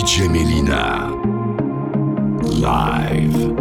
DJ Melina. Live.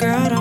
girl